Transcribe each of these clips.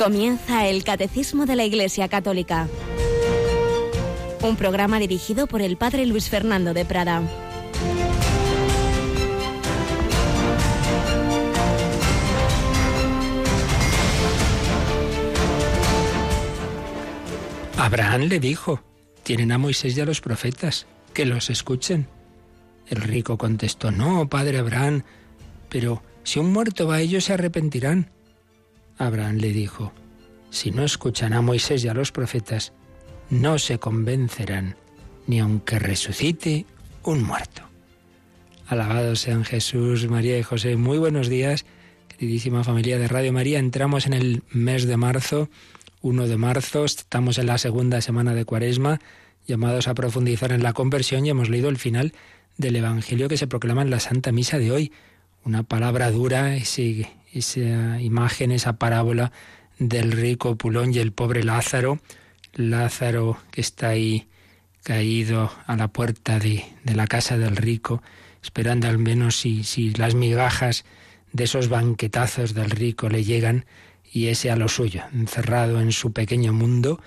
Comienza el Catecismo de la Iglesia Católica. Un programa dirigido por el Padre Luis Fernando de Prada. Abraham le dijo, tienen a Moisés y a los profetas, que los escuchen. El rico contestó, no, padre Abraham, pero si un muerto va, ellos se arrepentirán. Abraham le dijo, si no escuchan a Moisés y a los profetas, no se convencerán, ni aunque resucite un muerto. Alabados sean Jesús, María y José. Muy buenos días, queridísima familia de Radio María. Entramos en el mes de marzo, 1 de marzo, estamos en la segunda semana de Cuaresma, llamados a profundizar en la conversión y hemos leído el final del Evangelio que se proclama en la Santa Misa de hoy. Una palabra dura, esa imagen, esa parábola del rico Pulón y el pobre Lázaro. Lázaro que está ahí caído a la puerta de, la casa del rico, esperando al menos si, si las migajas de esos banquetazos del rico le llegan y ese a lo suyo, encerrado en su pequeño mundo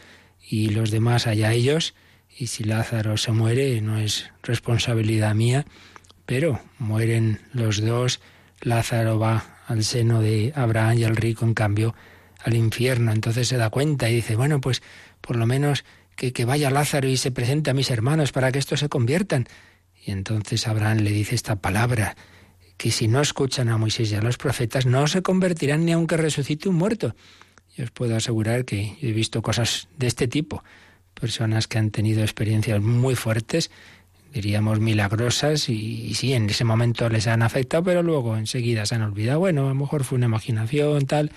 y los demás allá ellos. Y si Lázaro se muere, no es responsabilidad mía, pero mueren los dos. Lázaro va al seno de Abraham y el rico, en cambio, al infierno. Entonces se da cuenta y dice, bueno, pues por lo menos que, que vaya Lázaro y se presente a mis hermanos para que estos se conviertan. Y entonces Abraham le dice esta palabra, que si no escuchan a Moisés y a los profetas, no se convertirán ni aunque resucite un muerto. Y os puedo asegurar que he visto cosas de este tipo, personas que han tenido experiencias muy fuertes, diríamos milagrosas, y, sí, en ese momento les han afectado, pero luego enseguida se han olvidado, bueno, a lo mejor fue una imaginación, tal,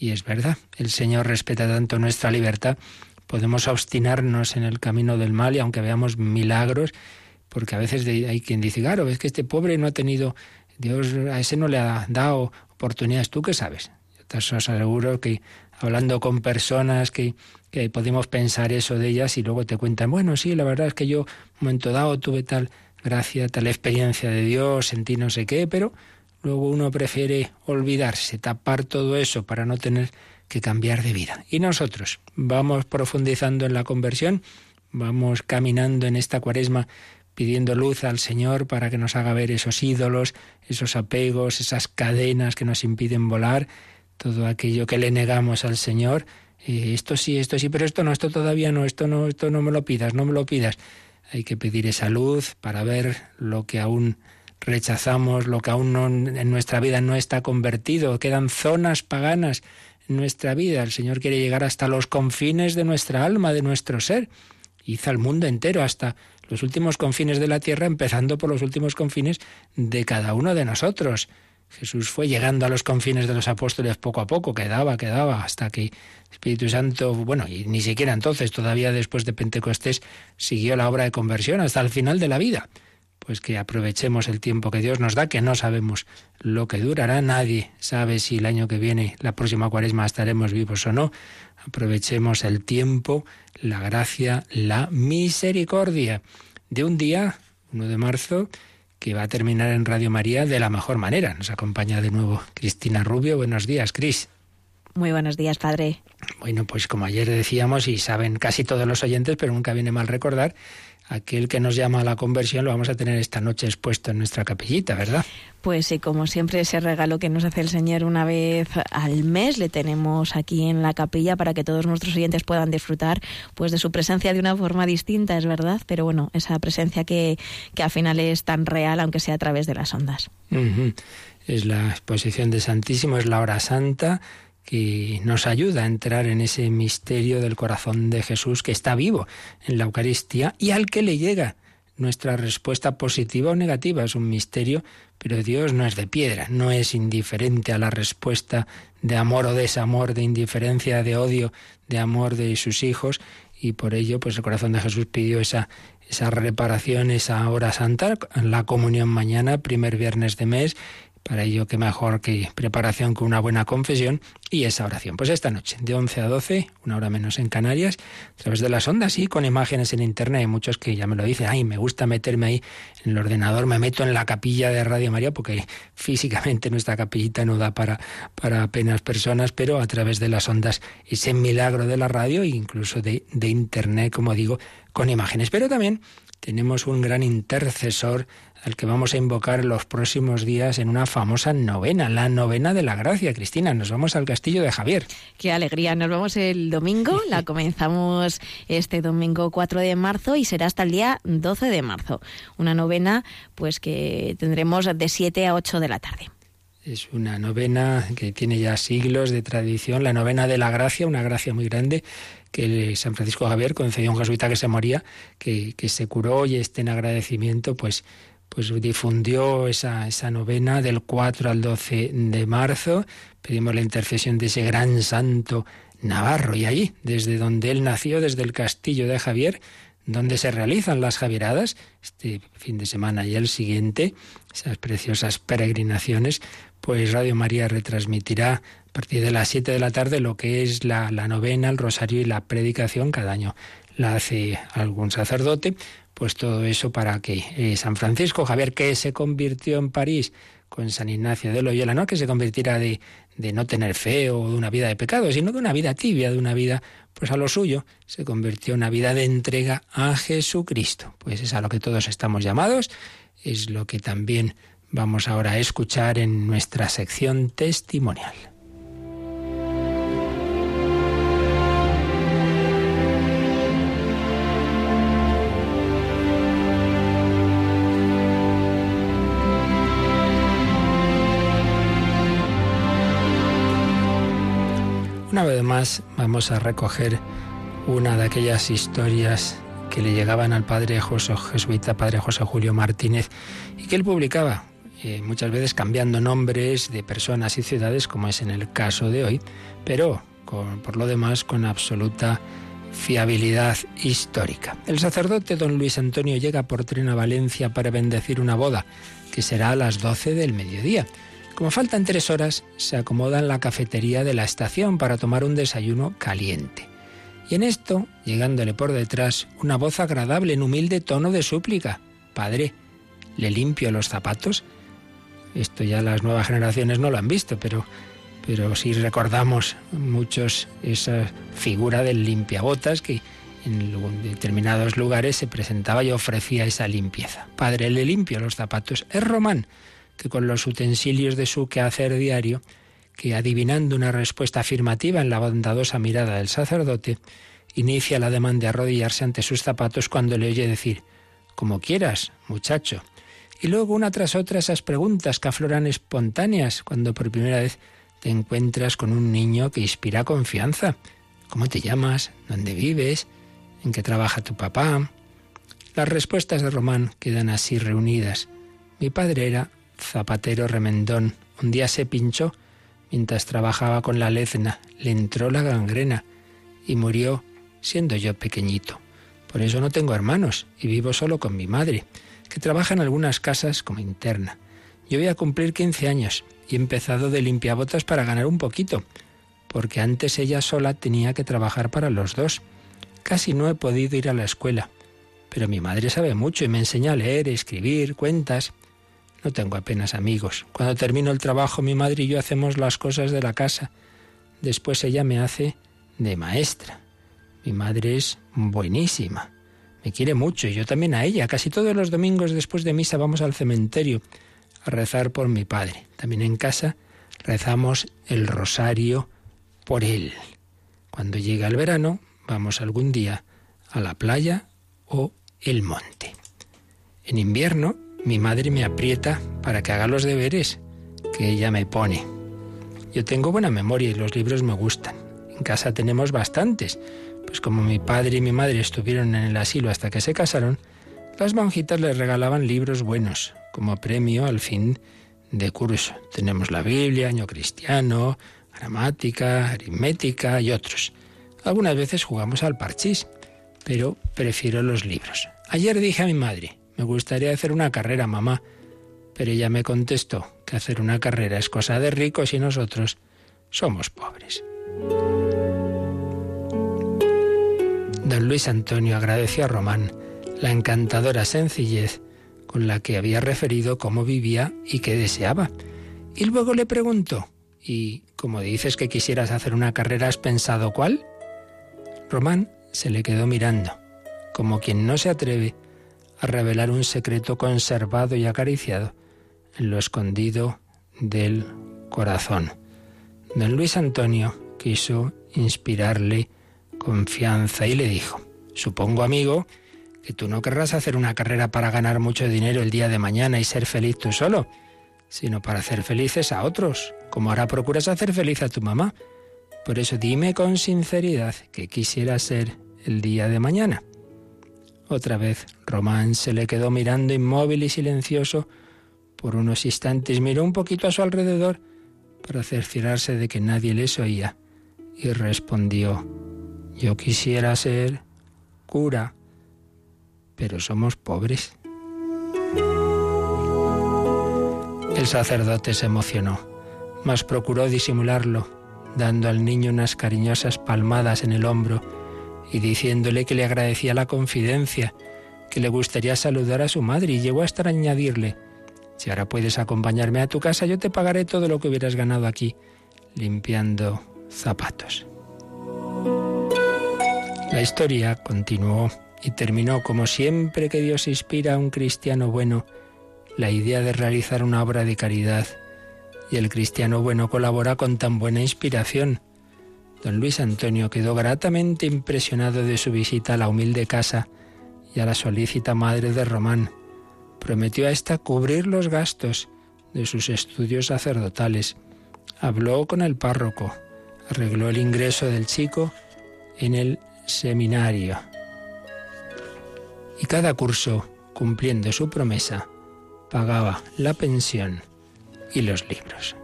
y es verdad, el Señor respeta tanto nuestra libertad, podemos obstinarnos en el camino del mal y aunque veamos milagros, porque a veces hay quien dice, claro, es que este pobre no ha tenido, Dios a ese no le ha dado oportunidades, ¿tú qué sabes? Yo te aseguro que hablando con personas que, que podemos pensar eso de ellas y luego te cuentan, bueno, sí, la verdad es que yo un momento dado tuve tal gracia, tal experiencia de Dios, sentí no sé qué, pero Luego uno prefiere olvidarse, tapar todo eso para no tener que cambiar de vida. Y nosotros vamos profundizando en la conversión, vamos caminando en esta cuaresma pidiendo luz al Señor para que nos haga ver esos ídolos, esos apegos, esas cadenas que nos impiden volar, todo aquello que le negamos al Señor. Esto sí, esto sí, pero esto no, esto todavía no, esto no, esto no me lo pidas, no me lo pidas. Hay que pedir esa luz para ver lo que aún rechazamos lo que aún en nuestra vida no está convertido, quedan zonas paganas en nuestra vida. El Señor quiere llegar hasta los confines de nuestra alma, de nuestro ser. Hizo al mundo entero, hasta los últimos confines de la tierra, empezando por los últimos confines de cada uno de nosotros. Jesús fue llegando a los confines de los apóstoles poco a poco, quedaba, quedaba, hasta que Espíritu Santo, bueno, y ni siquiera entonces, todavía después de Pentecostés, siguió la obra de conversión hasta el final de la vida pues que aprovechemos el tiempo que Dios nos da, que no sabemos lo que durará, nadie sabe si el año que viene, la próxima cuaresma, estaremos vivos o no. Aprovechemos el tiempo, la gracia, la misericordia de un día, 1 de marzo, que va a terminar en Radio María de la mejor manera. Nos acompaña de nuevo Cristina Rubio. Buenos días, Cris. Muy buenos días, padre. Bueno, pues como ayer decíamos y saben casi todos los oyentes, pero nunca viene mal recordar, aquel que nos llama a la conversión lo vamos a tener esta noche expuesto en nuestra capellita, ¿verdad? Pues sí, como siempre ese regalo que nos hace el Señor una vez al mes le tenemos aquí en la capilla para que todos nuestros oyentes puedan disfrutar pues de su presencia de una forma distinta, es verdad, pero bueno, esa presencia que, que al final es tan real aunque sea a través de las ondas. Es la exposición de Santísimo, es la hora santa que nos ayuda a entrar en ese misterio del corazón de Jesús que está vivo en la Eucaristía y al que le llega nuestra respuesta positiva o negativa. Es un misterio, pero Dios no es de piedra, no es indiferente a la respuesta de amor o desamor, de indiferencia, de odio, de amor de sus hijos y por ello pues el corazón de Jesús pidió esa esa reparación, esa hora santa, la comunión mañana, primer viernes de mes, Para ello, qué mejor que preparación con una buena confesión y esa oración. Pues esta noche, de 11 a 12, una hora menos en Canarias, a través de las ondas y con imágenes en internet. Hay muchos que ya me lo dicen, ay, me gusta meterme ahí en el ordenador, me meto en la capilla de Radio María, porque físicamente nuestra capillita no da para, para apenas personas, pero a través de las ondas, ese milagro de la radio e incluso de, de internet, como digo, con imágenes. Pero también tenemos un gran intercesor al que vamos a invocar en los próximos días en una famosa novena, la novena de la gracia. Cristina, nos vamos al castillo de Javier. Qué alegría, nos vamos el domingo, la comenzamos este domingo 4 de marzo y será hasta el día 12 de marzo. Una novena pues que tendremos de 7 a 8 de la tarde. Es una novena que tiene ya siglos de tradición, la novena de la gracia, una gracia muy grande que San Francisco Javier concedió a un jesuita que se moría, que, que se curó y este en agradecimiento pues pues difundió esa, esa novena del 4 al 12 de marzo. Pedimos la intercesión de ese gran santo Navarro y allí, desde donde él nació, desde el castillo de Javier, donde se realizan las Javieradas, este fin de semana y el siguiente, esas preciosas peregrinaciones, pues Radio María retransmitirá a partir de las 7 de la tarde lo que es la, la novena, el rosario y la predicación cada año. La hace algún sacerdote, pues todo eso para que eh, San Francisco Javier, que se convirtió en París con San Ignacio de Loyola, no que se convirtiera de, de no tener fe o de una vida de pecado, sino de una vida tibia, de una vida pues a lo suyo, se convirtió en una vida de entrega a Jesucristo. Pues es a lo que todos estamos llamados, es lo que también vamos ahora a escuchar en nuestra sección testimonial. Una vez más vamos a recoger una de aquellas historias que le llegaban al padre José, jesuita, padre José Julio Martínez, y que él publicaba, eh, muchas veces cambiando nombres de personas y ciudades, como es en el caso de hoy, pero por lo demás con absoluta fiabilidad histórica. El sacerdote don Luis Antonio llega por tren a Valencia para bendecir una boda, que será a las 12 del mediodía. Como faltan tres horas, se acomoda en la cafetería de la estación para tomar un desayuno caliente. Y en esto, llegándole por detrás, una voz agradable en humilde tono de súplica. Padre, ¿le limpio los zapatos? Esto ya las nuevas generaciones no lo han visto, pero, pero sí recordamos muchos esa figura del limpiabotas que en determinados lugares se presentaba y ofrecía esa limpieza. Padre, le limpio los zapatos. Es Román con los utensilios de su quehacer diario, que adivinando una respuesta afirmativa en la bondadosa mirada del sacerdote, inicia la demanda de arrodillarse ante sus zapatos cuando le oye decir, como quieras, muchacho. Y luego una tras otra esas preguntas que afloran espontáneas cuando por primera vez te encuentras con un niño que inspira confianza. ¿Cómo te llamas? ¿Dónde vives? ¿En qué trabaja tu papá? Las respuestas de Román quedan así reunidas. Mi padre era zapatero remendón. Un día se pinchó mientras trabajaba con la lezna, le entró la gangrena y murió siendo yo pequeñito. Por eso no tengo hermanos y vivo solo con mi madre, que trabaja en algunas casas como interna. Yo voy a cumplir 15 años y he empezado de limpiabotas para ganar un poquito, porque antes ella sola tenía que trabajar para los dos. Casi no he podido ir a la escuela, pero mi madre sabe mucho y me enseña a leer, escribir, cuentas. No tengo apenas amigos. Cuando termino el trabajo, mi madre y yo hacemos las cosas de la casa. Después ella me hace de maestra. Mi madre es buenísima. Me quiere mucho y yo también a ella. Casi todos los domingos después de misa vamos al cementerio a rezar por mi padre. También en casa rezamos el rosario por él. Cuando llega el verano, vamos algún día a la playa o el monte. En invierno mi madre me aprieta para que haga los deberes que ella me pone. Yo tengo buena memoria y los libros me gustan. En casa tenemos bastantes, pues como mi padre y mi madre estuvieron en el asilo hasta que se casaron, las monjitas les regalaban libros buenos como premio al fin de curso. Tenemos la Biblia, año cristiano, gramática, aritmética y otros. Algunas veces jugamos al parchís, pero prefiero los libros. Ayer dije a mi madre, me gustaría hacer una carrera, mamá. Pero ella me contestó que hacer una carrera es cosa de ricos y nosotros somos pobres. Don Luis Antonio agradeció a Román la encantadora sencillez con la que había referido cómo vivía y qué deseaba. Y luego le preguntó, ¿y como dices que quisieras hacer una carrera, has pensado cuál? Román se le quedó mirando, como quien no se atreve a revelar un secreto conservado y acariciado en lo escondido del corazón. Don Luis Antonio quiso inspirarle confianza y le dijo, supongo amigo, que tú no querrás hacer una carrera para ganar mucho dinero el día de mañana y ser feliz tú solo, sino para hacer felices a otros, como ahora procuras hacer feliz a tu mamá. Por eso dime con sinceridad que quisiera ser el día de mañana. Otra vez Román se le quedó mirando inmóvil y silencioso. Por unos instantes miró un poquito a su alrededor para cerciorarse de que nadie les oía y respondió, yo quisiera ser cura, pero somos pobres. El sacerdote se emocionó, mas procuró disimularlo, dando al niño unas cariñosas palmadas en el hombro y diciéndole que le agradecía la confidencia, que le gustaría saludar a su madre y llegó hasta añadirle, si ahora puedes acompañarme a tu casa, yo te pagaré todo lo que hubieras ganado aquí, limpiando zapatos. La historia continuó y terminó como siempre que Dios inspira a un cristiano bueno la idea de realizar una obra de caridad y el cristiano bueno colabora con tan buena inspiración. Don Luis Antonio quedó gratamente impresionado de su visita a la humilde casa y a la solícita madre de Román. Prometió a ésta cubrir los gastos de sus estudios sacerdotales. Habló con el párroco, arregló el ingreso del chico en el seminario. Y cada curso, cumpliendo su promesa, pagaba la pensión y los libros.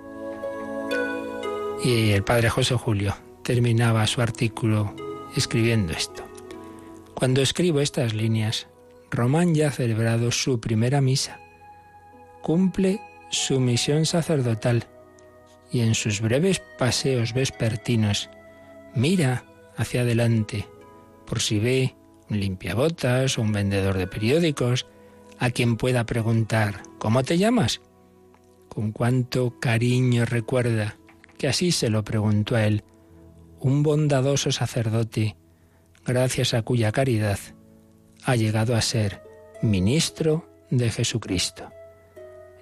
Y el padre José Julio terminaba su artículo escribiendo esto. Cuando escribo estas líneas, Román ya ha celebrado su primera misa. Cumple su misión sacerdotal y en sus breves paseos vespertinos mira hacia adelante por si ve un limpiabotas o un vendedor de periódicos a quien pueda preguntar ¿Cómo te llamas? Con cuánto cariño recuerda que así se lo preguntó a él, un bondadoso sacerdote, gracias a cuya caridad ha llegado a ser ministro de Jesucristo.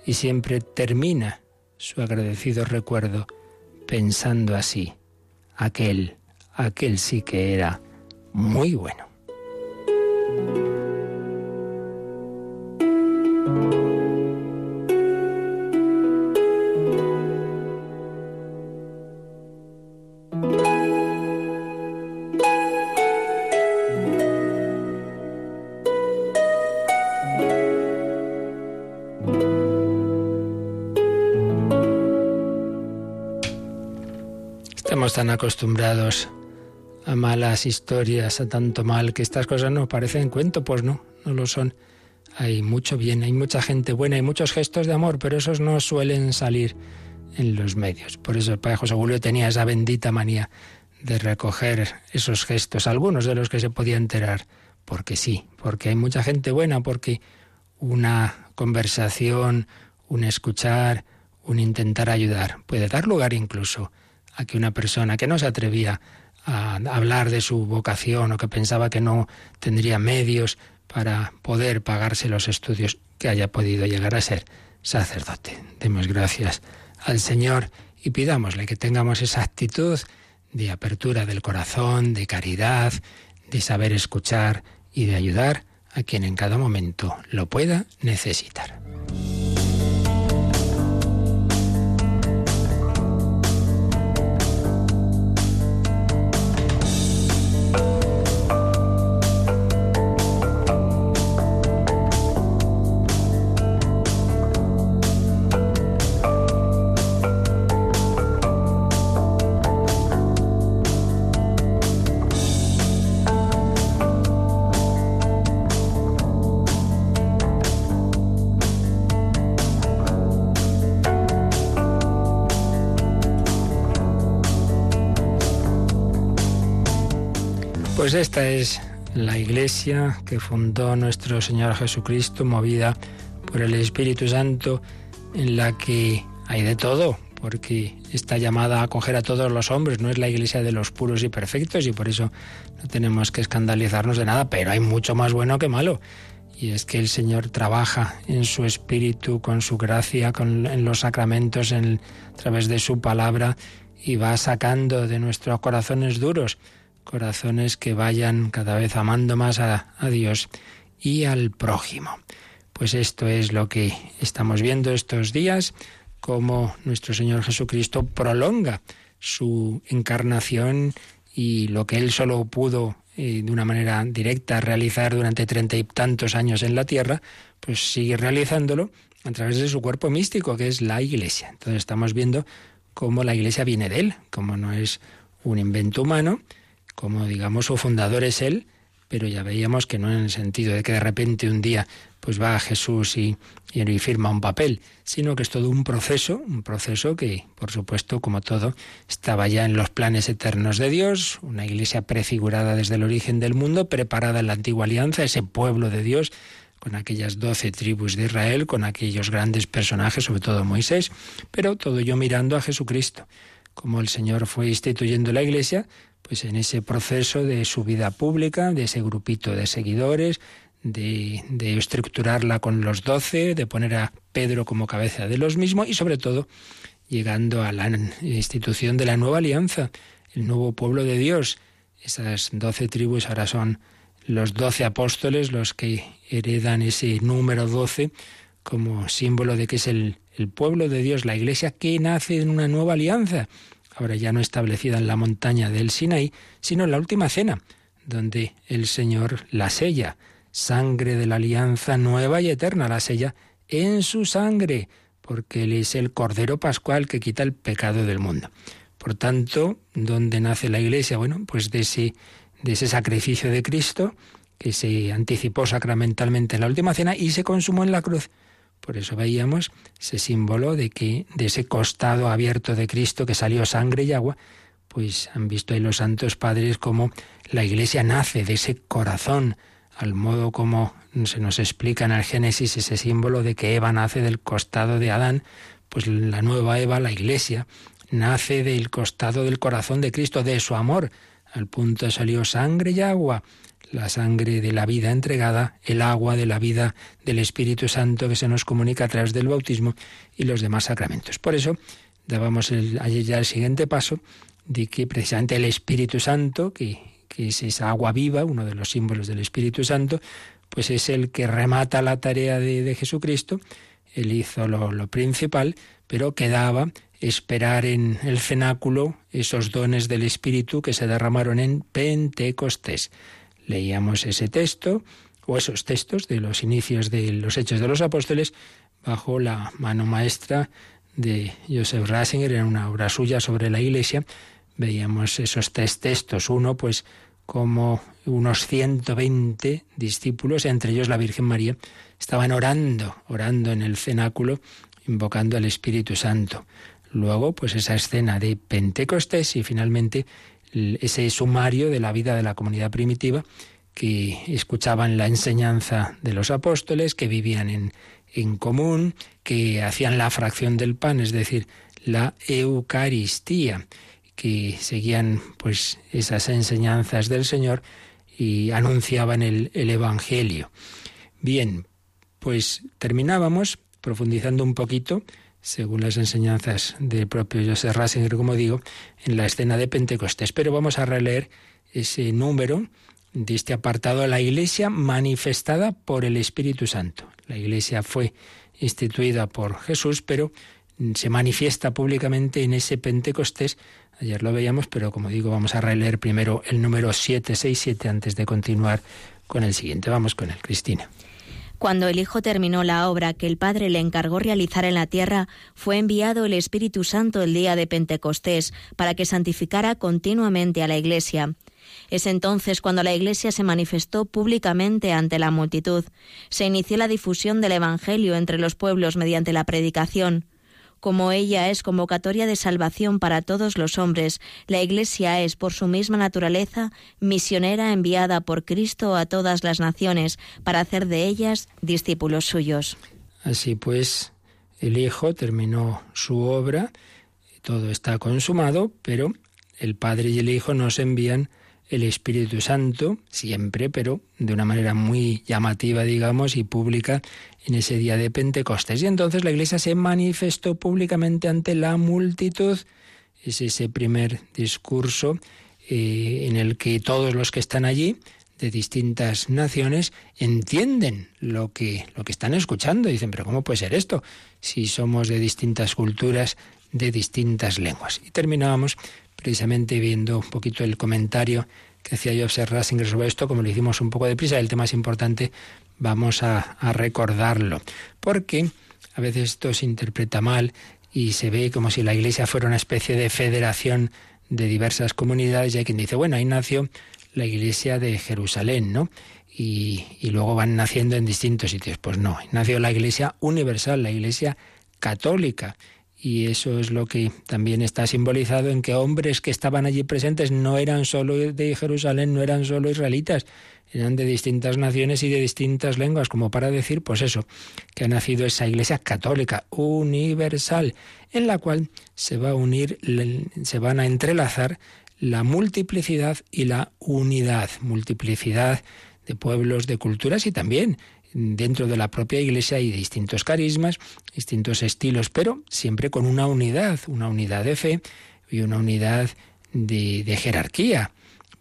Y siempre termina su agradecido recuerdo pensando así, aquel, aquel sí que era muy bueno. Tan acostumbrados a malas historias, a tanto mal, que estas cosas nos parecen cuento, pues no, no lo son. Hay mucho bien, hay mucha gente buena, hay muchos gestos de amor, pero esos no suelen salir en los medios. Por eso el padre José Julio tenía esa bendita manía de recoger esos gestos, algunos de los que se podía enterar, porque sí, porque hay mucha gente buena, porque una conversación, un escuchar, un intentar ayudar, puede dar lugar incluso a que una persona que no se atrevía a hablar de su vocación o que pensaba que no tendría medios para poder pagarse los estudios que haya podido llegar a ser sacerdote. Demos gracias al Señor y pidámosle que tengamos esa actitud de apertura del corazón, de caridad, de saber escuchar y de ayudar a quien en cada momento lo pueda necesitar. La iglesia que fundó nuestro Señor Jesucristo, movida por el Espíritu Santo, en la que hay de todo, porque está llamada a acoger a todos los hombres, no es la iglesia de los puros y perfectos y por eso no tenemos que escandalizarnos de nada, pero hay mucho más bueno que malo. Y es que el Señor trabaja en su espíritu, con su gracia, con, en los sacramentos, en, a través de su palabra, y va sacando de nuestros corazones duros, corazones que vayan cada vez amando más a, Dios y al prójimo. Pues esto es lo que estamos viendo estos días, cómo nuestro Señor Jesucristo prolonga su encarnación y lo que Él solo pudo de una manera directa realizar durante treinta y tantos años en la tierra, pues sigue realizándolo a través de su cuerpo místico, que es la Iglesia. Entonces estamos viendo cómo la Iglesia viene de Él, como no es un invento humano, como digamos su fundador es Él, pero ya veíamos que no en el sentido de que de repente un día pues va a Jesús y, y, firma un papel, sino que es todo un proceso, un proceso que, por supuesto, como todo, estaba ya en los planes eternos de Dios, una iglesia prefigurada desde el origen del mundo, preparada en la antigua alianza, ese pueblo de Dios, con aquellas doce tribus de Israel, con aquellos grandes personajes, sobre todo Moisés, pero todo yo mirando a Jesucristo. Como el Señor fue instituyendo la iglesia, pues en ese proceso de su vida pública, de ese grupito de seguidores, de, de, estructurarla con los doce, de poner a Pedro como cabeza de los mismos y sobre todo llegando a la institución de la nueva alianza, el nuevo pueblo de Dios. Esas doce tribus ahora son los doce apóstoles los que heredan ese número doce como símbolo de que es el, el pueblo de Dios, la iglesia que nace en una nueva alianza ahora ya no establecida en la montaña del Sinaí, sino en la última cena, donde el Señor la sella, sangre de la alianza nueva y eterna, la sella en su sangre, porque Él es el Cordero Pascual que quita el pecado del mundo. Por tanto, ¿dónde nace la Iglesia? Bueno, pues de ese, de ese sacrificio de Cristo que se anticipó sacramentalmente en la última cena y se consumó en la cruz. Por eso veíamos ese símbolo de que de ese costado abierto de Cristo que salió sangre y agua, pues han visto ahí los santos padres como la iglesia nace de ese corazón, al modo como se nos explica en el Génesis ese símbolo de que Eva nace del costado de Adán, pues la nueva Eva, la iglesia, nace del costado del corazón de Cristo, de su amor. Al punto salió sangre y agua la sangre de la vida entregada, el agua de la vida del Espíritu Santo que se nos comunica a través del bautismo y los demás sacramentos. Por eso dábamos el, ya el siguiente paso de que precisamente el Espíritu Santo, que, que es esa agua viva, uno de los símbolos del Espíritu Santo, pues es el que remata la tarea de, de Jesucristo. Él hizo lo, lo principal, pero quedaba esperar en el cenáculo esos dones del Espíritu que se derramaron en Pentecostés leíamos ese texto o esos textos de los inicios de los Hechos de los Apóstoles bajo la mano maestra de Joseph Ratzinger en una obra suya sobre la Iglesia. Veíamos esos tres textos. Uno, pues, como unos 120 discípulos, entre ellos la Virgen María, estaban orando, orando en el cenáculo, invocando al Espíritu Santo. Luego, pues esa escena de Pentecostés y finalmente ese sumario de la vida de la comunidad primitiva que escuchaban la enseñanza de los apóstoles, que vivían en, en común, que hacían la fracción del pan, es decir, la Eucaristía, que seguían pues esas enseñanzas del Señor y anunciaban el, el Evangelio. Bien, pues terminábamos profundizando un poquito según las enseñanzas del propio Joseph Ratzinger, como digo, en la escena de Pentecostés. Pero vamos a releer ese número de este apartado, la Iglesia manifestada por el Espíritu Santo. La Iglesia fue instituida por Jesús, pero se manifiesta públicamente en ese Pentecostés. Ayer lo veíamos, pero como digo, vamos a releer primero el número 767 antes de continuar con el siguiente. Vamos con él, Cristina. Cuando el Hijo terminó la obra que el Padre le encargó realizar en la tierra, fue enviado el Espíritu Santo el día de Pentecostés para que santificara continuamente a la Iglesia. Es entonces cuando la Iglesia se manifestó públicamente ante la multitud. Se inició la difusión del Evangelio entre los pueblos mediante la predicación. Como ella es convocatoria de salvación para todos los hombres, la Iglesia es, por su misma naturaleza, misionera enviada por Cristo a todas las naciones para hacer de ellas discípulos suyos. Así pues, el Hijo terminó su obra, todo está consumado, pero el Padre y el Hijo nos envían el Espíritu Santo, siempre, pero de una manera muy llamativa, digamos, y pública en ese día de Pentecostés. Y entonces la Iglesia se manifestó públicamente ante la multitud. Es ese primer discurso eh, en el que todos los que están allí, de distintas naciones, entienden lo que, lo que están escuchando. Dicen, pero ¿cómo puede ser esto? Si somos de distintas culturas, de distintas lenguas. Y terminábamos precisamente viendo un poquito el comentario que hacía Joseph Ratzinger sobre esto, como lo hicimos un poco deprisa, el tema es importante, vamos a, recordarlo. Porque a veces esto se interpreta mal y se ve como si la Iglesia fuera una especie de federación de diversas comunidades y hay quien dice, bueno, ahí nació la Iglesia de Jerusalén, ¿no? Y, y, luego van naciendo en distintos sitios. Pues no, nació la Iglesia universal, la Iglesia católica y eso es lo que también está simbolizado en que hombres que estaban allí presentes no eran solo de Jerusalén, no eran solo israelitas, eran de distintas naciones y de distintas lenguas, como para decir, pues eso, que ha nacido esa iglesia católica universal, en la cual se va a unir, se van a entrelazar la multiplicidad y la unidad, multiplicidad de pueblos, de culturas y también dentro de la propia Iglesia hay distintos carismas, distintos estilos, pero siempre con una unidad, una unidad de fe y una unidad de, jerarquía,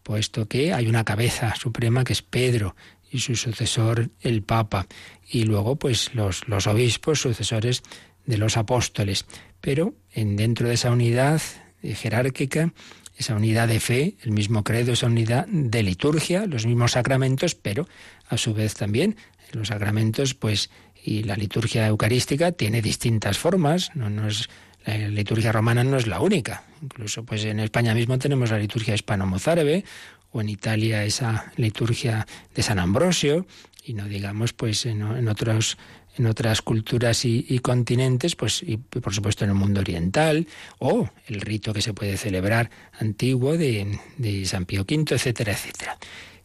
puesto que hay una cabeza suprema que es Pedro y su sucesor el Papa, y luego pues los, los obispos sucesores de los apóstoles. Pero en, dentro de esa unidad jerárquica, esa unidad de fe, el mismo credo, esa unidad de liturgia, los mismos sacramentos, pero a su vez también los sacramentos, pues, y la liturgia eucarística tiene distintas formas, no, es, la liturgia romana no es la única. Incluso, pues, en España mismo tenemos la liturgia hispano-mozárabe, o en Italia esa liturgia de San Ambrosio, y no digamos, pues, en, otros en otras culturas y, continentes, pues y por supuesto en el mundo oriental, o el rito que se puede celebrar antiguo de, de San Pío V, etcétera, etcétera.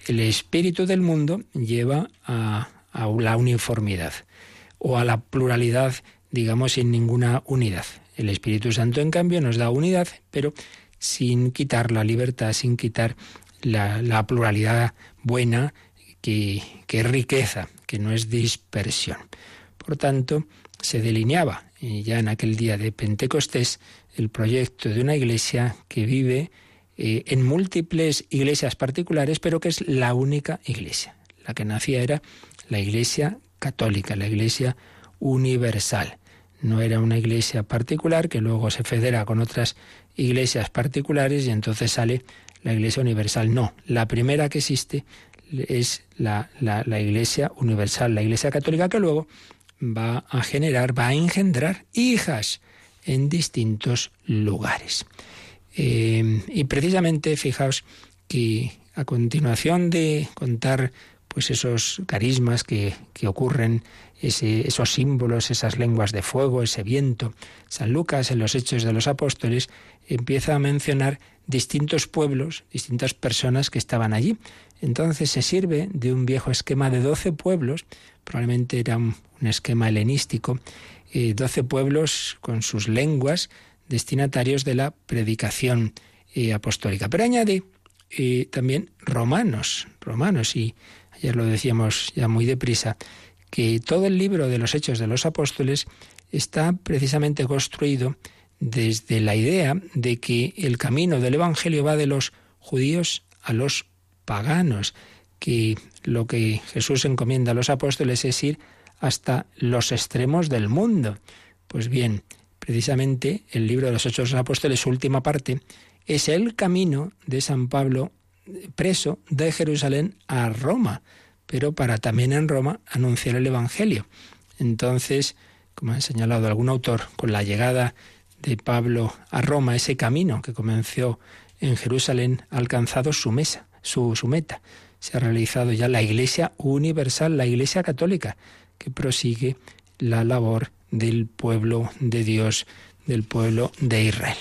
El espíritu del mundo lleva a, a la uniformidad o a la pluralidad, digamos, sin ninguna unidad. El Espíritu Santo, en cambio, nos da unidad, pero sin quitar la libertad, sin quitar la, pluralidad buena, que, que, es riqueza, que no es dispersión. Por tanto, se delineaba ya en aquel día de Pentecostés el proyecto de una iglesia que vive eh, en múltiples iglesias particulares, pero que es la única iglesia. La que nacía era la Iglesia católica, la Iglesia universal. No era una iglesia particular que luego se federa con otras iglesias particulares y entonces sale la Iglesia universal. No, la primera que existe es la, Iglesia universal, la Iglesia católica que luego va a generar, va a engendrar hijas en distintos lugares. Eh, y precisamente, fijaos que a continuación de contar pues esos carismas que, ocurren, esos símbolos, esas lenguas de fuego, ese viento. San Lucas, en los Hechos de los Apóstoles, empieza a mencionar distintos pueblos, distintas personas que estaban allí. Entonces se sirve de un viejo esquema de doce pueblos, probablemente era un, esquema helenístico, eh, pueblos con sus lenguas destinatarios de la predicación eh, apostólica. Pero añade eh, también romanos, romanos y ayer lo decíamos ya muy deprisa, que todo el libro de los Hechos de los Apóstoles está precisamente construido desde la idea de que el camino del Evangelio va de los judíos a los paganos, que lo que Jesús encomienda a los apóstoles es ir hasta los extremos del mundo. Pues bien, precisamente el libro de los Hechos de los Apóstoles, su última parte, es el camino de San Pablo preso de Jerusalén a Roma, pero para también en Roma anunciar el Evangelio. Entonces, como ha señalado algún autor, con la llegada de Pablo a Roma, ese camino que comenzó en Jerusalén ha alcanzado su mesa, su, su meta. Se ha realizado ya la Iglesia universal, la Iglesia católica, que prosigue la labor del pueblo de Dios del pueblo de Israel.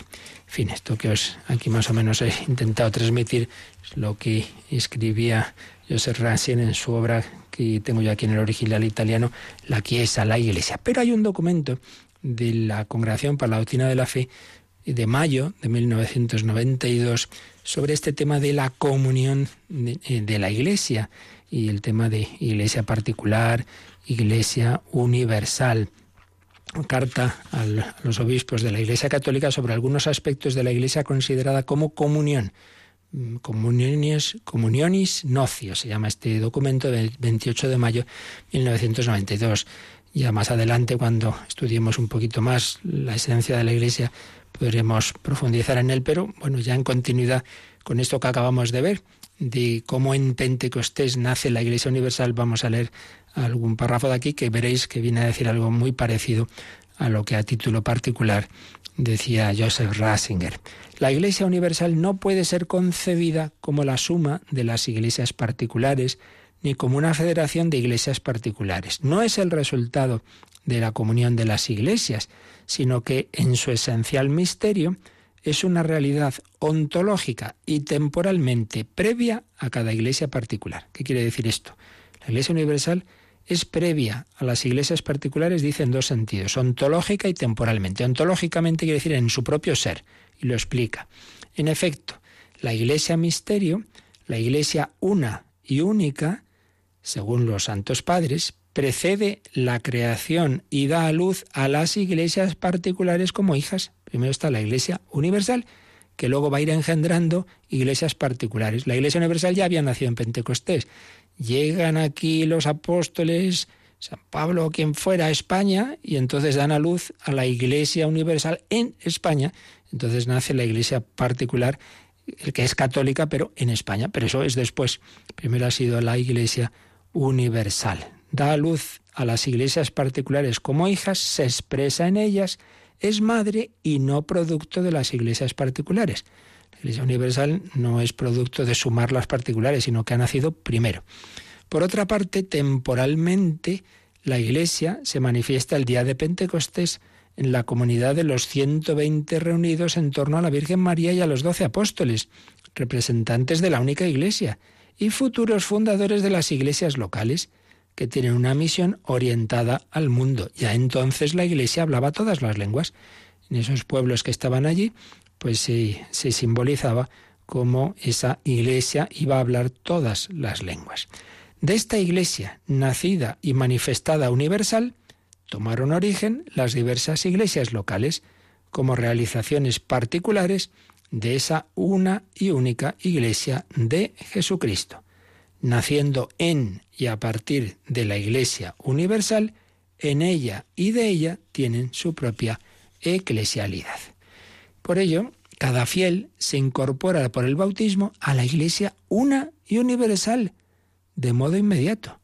En fin, esto que os aquí más o menos he intentado transmitir es lo que escribía Joseph Ratzinger en su obra que tengo yo aquí en el original italiano, La Chiesa, la Iglesia. Pero hay un documento de la Congregación para la Doctrina de la Fe de mayo de 1992 sobre este tema de la comunión eh, de la Iglesia y el tema de Iglesia particular, Iglesia universal carta a los obispos de la Iglesia Católica sobre algunos aspectos de la Iglesia considerada como comunión. Mm, comuniones, comunionis nocio, se llama este documento del 28 de mayo de 1992. Ya más adelante, cuando estudiemos un poquito más la esencia de la Iglesia, podremos profundizar en él, pero bueno, ya en continuidad con esto que acabamos de ver, de cómo en Pentecostés nace la Iglesia Universal, vamos a leer algún párrafo de aquí que veréis que viene a decir algo muy parecido a lo que a título particular decía Joseph Ratzinger. La Iglesia Universal no puede ser concebida como la suma de las iglesias particulares ni como una federación de iglesias particulares. No es el resultado de la comunión de las iglesias, sino que en su esencial misterio es una realidad ontológica y temporalmente previa a cada iglesia particular. ¿Qué quiere decir esto? La Iglesia Universal es previa a las iglesias particulares, dice en dos sentidos, ontológica y temporalmente. Ontológicamente quiere decir en su propio ser, y lo explica. En efecto, la iglesia misterio, la iglesia una y única, según los santos padres, precede la creación y da a luz a las iglesias particulares como hijas. Primero está la iglesia universal, que luego va a ir engendrando iglesias particulares. La iglesia universal ya había nacido en Pentecostés llegan aquí los apóstoles, San Pablo o quien fuera a España y entonces dan a luz a la Iglesia Universal en España. Entonces nace la Iglesia particular, el que es católica, pero en España. Pero eso es después. Primero ha sido la Iglesia Universal. Da a luz a las iglesias particulares como hijas, se expresa en ellas, es madre y no producto de las iglesias particulares. La Iglesia Universal no es producto de sumar las particulares, sino que ha nacido primero. Por otra parte, temporalmente, la Iglesia se manifiesta el día de Pentecostés en la comunidad de los 120 reunidos en torno a la Virgen María y a los doce apóstoles, representantes de la única Iglesia, y futuros fundadores de las iglesias locales, que tienen una misión orientada al mundo. Ya entonces la Iglesia hablaba todas las lenguas. En esos pueblos que estaban allí, pues se, se simbolizaba como esa iglesia iba a hablar todas las lenguas. De esta iglesia, nacida y manifestada universal, tomaron origen las diversas iglesias locales como realizaciones particulares de esa una y única iglesia de Jesucristo. Naciendo en y a partir de la iglesia universal, en ella y de ella tienen su propia eclesialidad. Por ello, cada fiel se incorpora por el bautismo a la Iglesia una y universal, de modo inmediato.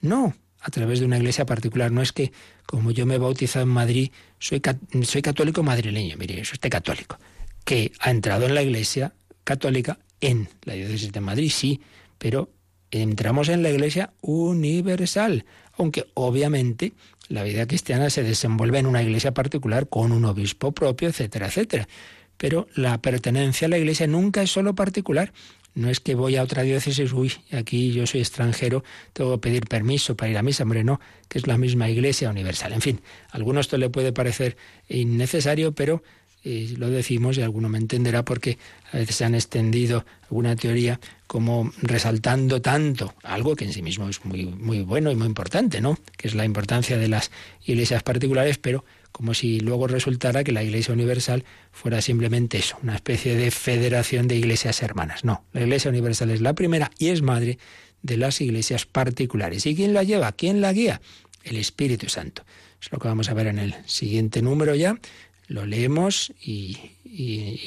No a través de una iglesia particular. No es que, como yo me he bautizado en Madrid, soy, católico madrileño, mire, este católico, que ha entrado en la iglesia católica en la diócesis de Madrid, sí, pero entramos en la iglesia universal, aunque obviamente la vida cristiana se desenvuelve en una iglesia particular con un obispo propio, etcétera, etcétera. Pero la pertenencia a la iglesia nunca es solo particular. No es que voy a otra diócesis, uy, aquí yo soy extranjero, tengo que pedir permiso para ir a misa, hombre, no, que es la misma iglesia universal. En fin, a algunos esto le puede parecer innecesario, pero eh, lo decimos y alguno me entenderá porque a veces se han extendido alguna teoría como resaltando tanto algo que en sí mismo es muy, muy bueno y muy importante, ¿no? Que es la importancia de las iglesias particulares, pero como si luego resultara que la Iglesia Universal fuera simplemente eso, una especie de federación de iglesias hermanas. No, la Iglesia Universal es la primera y es madre de las iglesias particulares. ¿Y quién la lleva? ¿Quién la guía? El Espíritu Santo. Es lo que vamos a ver en el siguiente número ya, lo leemos y,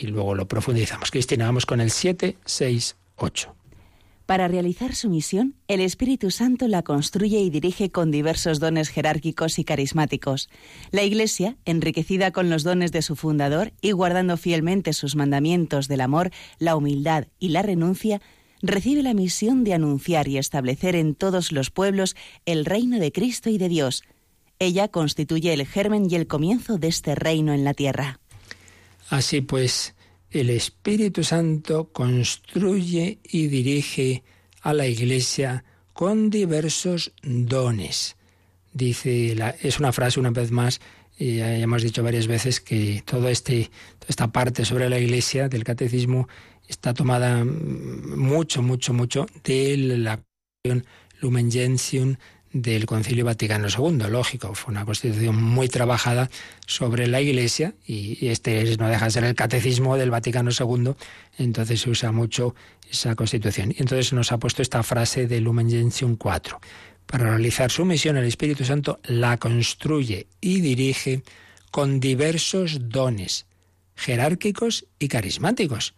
luego lo profundizamos. Cristina, vamos con el 7, 6, 8. Para realizar su misión, el Espíritu Santo la construye y dirige con diversos dones jerárquicos y carismáticos. La Iglesia, enriquecida con los dones de su fundador y guardando fielmente sus mandamientos del amor, la humildad y la renuncia, recibe la misión de anunciar y establecer en todos los pueblos el reino de Cristo y de Dios, Ella constituye el germen y el comienzo de este reino en la tierra. Así pues, el Espíritu Santo construye y dirige a la Iglesia con diversos dones. Dice, es una frase una vez más, y ya hemos dicho varias veces que todo este, toda esta parte sobre la Iglesia del catecismo está tomada mucho, mucho, mucho de la Lumen Gentium del Concilio Vaticano II. Lógico, fue una constitución muy trabajada sobre la Iglesia y este no deja de ser el catecismo del Vaticano II, entonces se usa mucho esa constitución. Y entonces nos ha puesto esta frase de Lumen Gentium 4. Para realizar su misión, el Espíritu Santo la construye y dirige con diversos dones jerárquicos y carismáticos.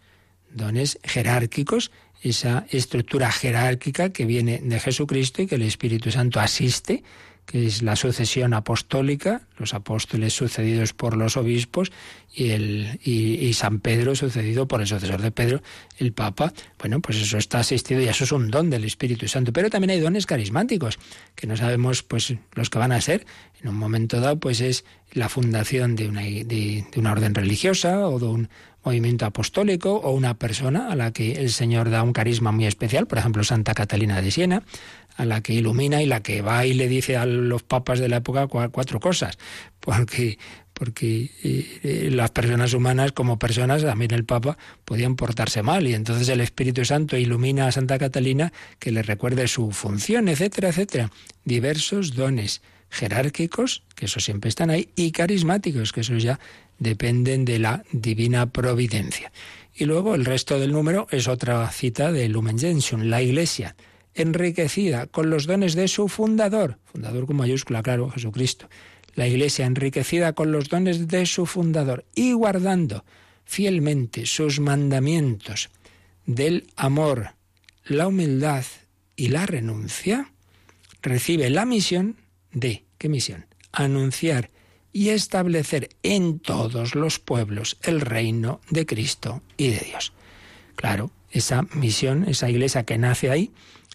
Dones jerárquicos esa estructura jerárquica que viene de Jesucristo y que el Espíritu Santo asiste, que es la sucesión apostólica, los apóstoles sucedidos por los obispos y, el, y, San Pedro sucedido por el sucesor de Pedro, el Papa. Bueno, pues eso está asistido y eso es un don del Espíritu Santo. Pero también hay dones carismáticos, que no sabemos pues los que van a ser. En un momento dado, pues es la fundación de una, de una orden religiosa o de un movimiento apostólico o una persona a la que el Señor da un carisma muy especial, por ejemplo Santa Catalina de Siena, a la que ilumina y la que va y le dice a los papas de la época cuatro cosas, porque porque eh, las personas humanas como personas, también el Papa, podían portarse mal. Y entonces el Espíritu Santo ilumina a Santa Catalina que le recuerde su función, etcétera, etcétera. Diversos dones jerárquicos, que eso siempre están ahí, y carismáticos, que eso ya dependen de la divina providencia. Y luego el resto del número es otra cita de Lumen Gentium, la Iglesia, enriquecida con los dones de su fundador, fundador con mayúscula, claro, Jesucristo. La Iglesia enriquecida con los dones de su fundador y guardando fielmente sus mandamientos del amor, la humildad y la renuncia, recibe la misión de, ¿qué misión? Anunciar y establecer en todos los pueblos el reino de Cristo y de Dios. Claro, esa misión, esa iglesia que nace ahí,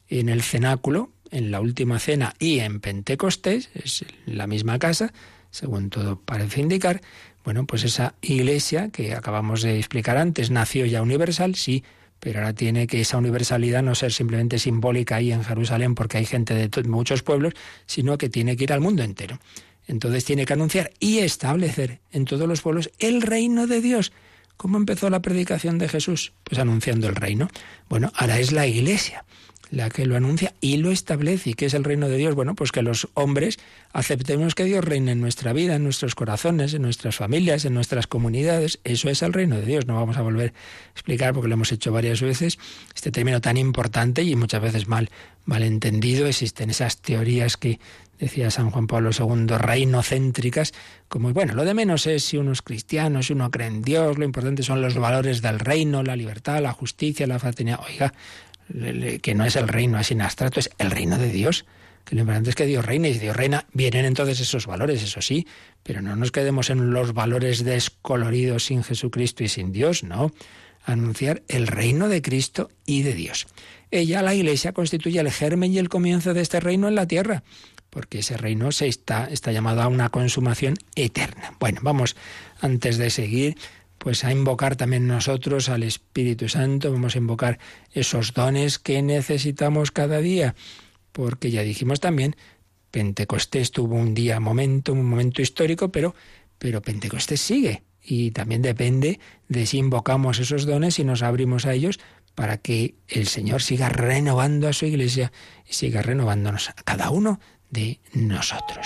en el cenáculo, en la última cena y en Pentecostés, es la misma casa, según todo parece indicar, bueno, pues esa iglesia que acabamos de explicar antes nació ya universal, sí, pero ahora tiene que esa universalidad no ser simplemente simbólica ahí en Jerusalén porque hay gente de muchos pueblos, sino que tiene que ir al mundo entero. Entonces tiene que anunciar y establecer en todos los pueblos el reino de Dios. ¿Cómo empezó la predicación de Jesús? Pues anunciando el reino. Bueno, ahora es la iglesia la que lo anuncia y lo establece. ¿Y qué es el reino de Dios? Bueno, pues que los hombres aceptemos que Dios reine en nuestra vida, en nuestros corazones, en nuestras familias, en nuestras comunidades. Eso es el reino de Dios. No vamos a volver a explicar porque lo hemos hecho varias veces. Este término tan importante y muchas veces mal, mal entendido. Existen esas teorías que decía San Juan Pablo II, reinocéntricas, como, bueno, lo de menos es si uno es cristiano, si uno cree en Dios, lo importante son los valores del reino, la libertad, la justicia, la fraternidad. Oiga, que no es el reino así en abstracto, es el reino de Dios. Que lo importante es que Dios reina y si Dios reina, vienen entonces esos valores, eso sí, pero no nos quedemos en los valores descoloridos sin Jesucristo y sin Dios, no. Anunciar el reino de Cristo y de Dios. Ella, la Iglesia, constituye el germen y el comienzo de este reino en la tierra, porque ese reino se está, está llamado a una consumación eterna. Bueno, vamos, antes de seguir, pues a invocar también nosotros al Espíritu Santo, vamos a invocar esos dones que necesitamos cada día, porque ya dijimos también, Pentecostés tuvo un día, momento, un momento histórico, pero, pero Pentecostés sigue. Y también depende de si invocamos esos dones y nos abrimos a ellos para que el Señor siga renovando a su iglesia y siga renovándonos a cada uno de nosotros.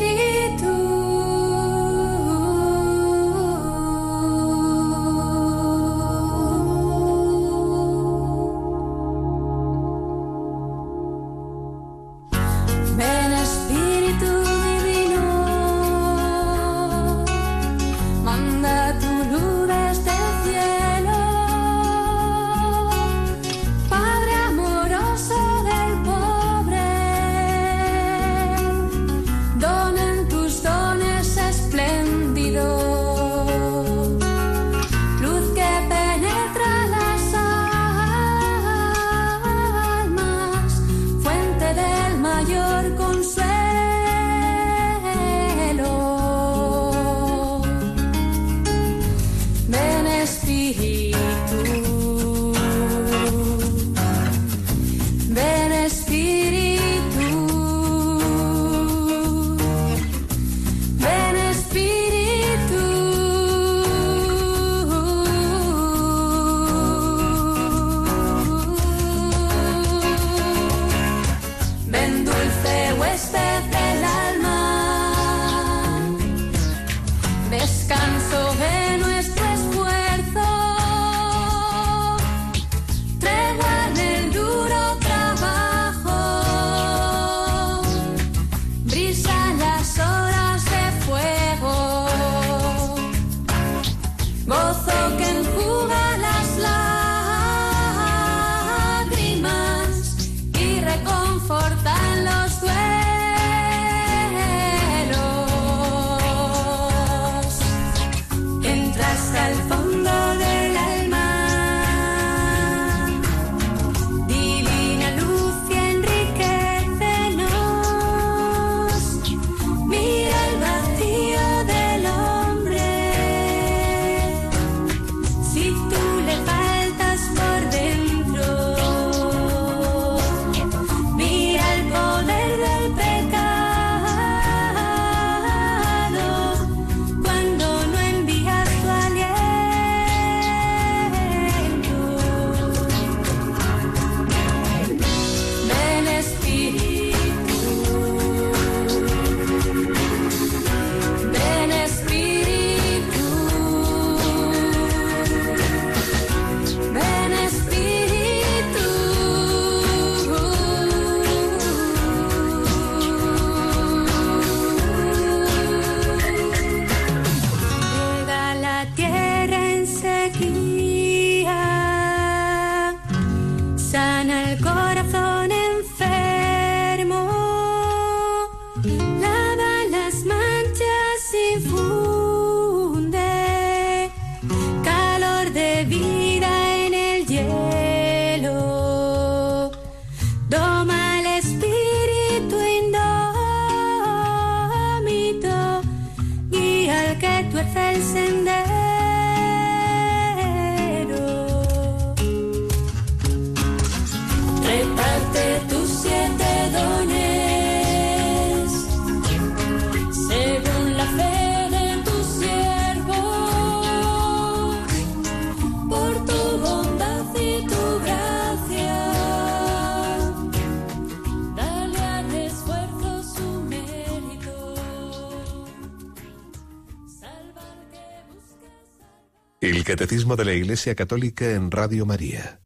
De la Iglesia Católica en Radio María.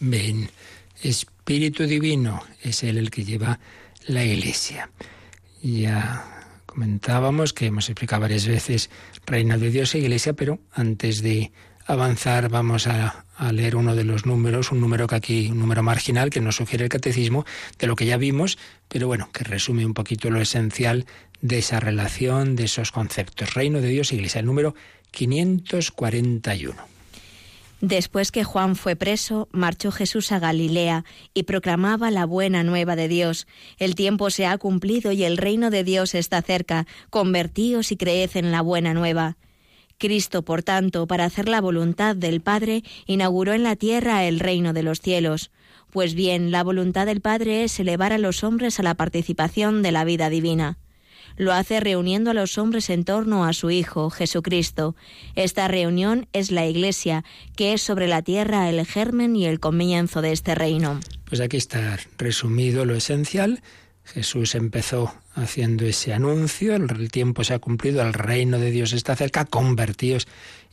Ven, Espíritu Divino, es Él el que lleva la Iglesia. Ya comentábamos que hemos explicado varias veces Reino de Dios e Iglesia, pero antes de avanzar vamos a, a leer uno de los números, un número que aquí, un número marginal que nos sugiere el catecismo, de lo que ya vimos, pero bueno, que resume un poquito lo esencial de esa relación, de esos conceptos. Reino de Dios e Iglesia, el número 541. Después que Juan fue preso, marchó Jesús a Galilea y proclamaba la buena nueva de Dios. El tiempo se ha cumplido y el reino de Dios está cerca. Convertíos y creed en la buena nueva. Cristo, por tanto, para hacer la voluntad del Padre, inauguró en la tierra el reino de los cielos. Pues bien, la voluntad del Padre es elevar a los hombres a la participación de la vida divina. Lo hace reuniendo a los hombres en torno a su Hijo, Jesucristo. Esta reunión es la Iglesia, que es sobre la tierra el germen y el comienzo de este reino. Pues aquí está resumido lo esencial. Jesús empezó haciendo ese anuncio, el tiempo se ha cumplido, el reino de Dios está cerca, convertíos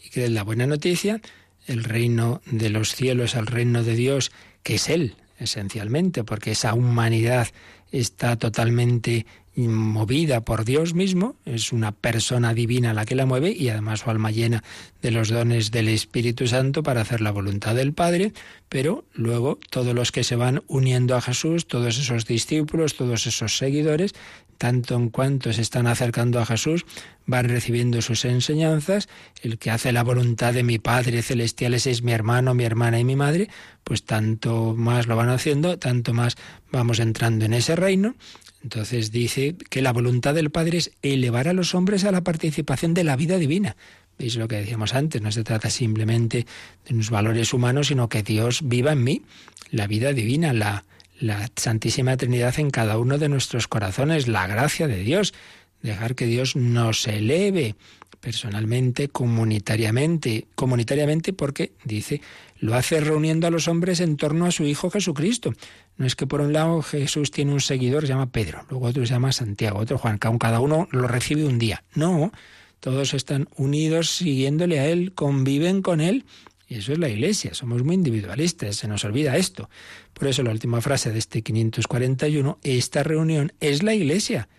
y creed la buena noticia, el reino de los cielos, el reino de Dios, que es Él, esencialmente, porque esa humanidad está totalmente movida por Dios mismo, es una persona divina la que la mueve y además su alma llena de los dones del Espíritu Santo para hacer la voluntad del Padre, pero luego todos los que se van uniendo a Jesús, todos esos discípulos, todos esos seguidores, tanto en cuanto se están acercando a Jesús, van recibiendo sus enseñanzas, el que hace la voluntad de mi Padre celestial es mi hermano, mi hermana y mi madre, pues tanto más lo van haciendo, tanto más vamos entrando en ese reino. Entonces dice que la voluntad del Padre es elevar a los hombres a la participación de la vida divina. ¿Veis lo que decíamos antes? No se trata simplemente de unos valores humanos, sino que Dios viva en mí, la vida divina, la, la Santísima Trinidad en cada uno de nuestros corazones, la gracia de Dios, dejar que Dios nos eleve personalmente, comunitariamente, comunitariamente porque dice, lo hace reuniendo a los hombres en torno a su Hijo Jesucristo. No es que por un lado Jesús tiene un seguidor, se llama Pedro, luego otro se llama Santiago, otro Juan, cada uno lo recibe un día. No, todos están unidos siguiéndole a Él, conviven con Él. Eso es la Iglesia, somos muy individualistas, se nos olvida esto. Por eso la última frase de este 541, esta reunión es la Iglesia,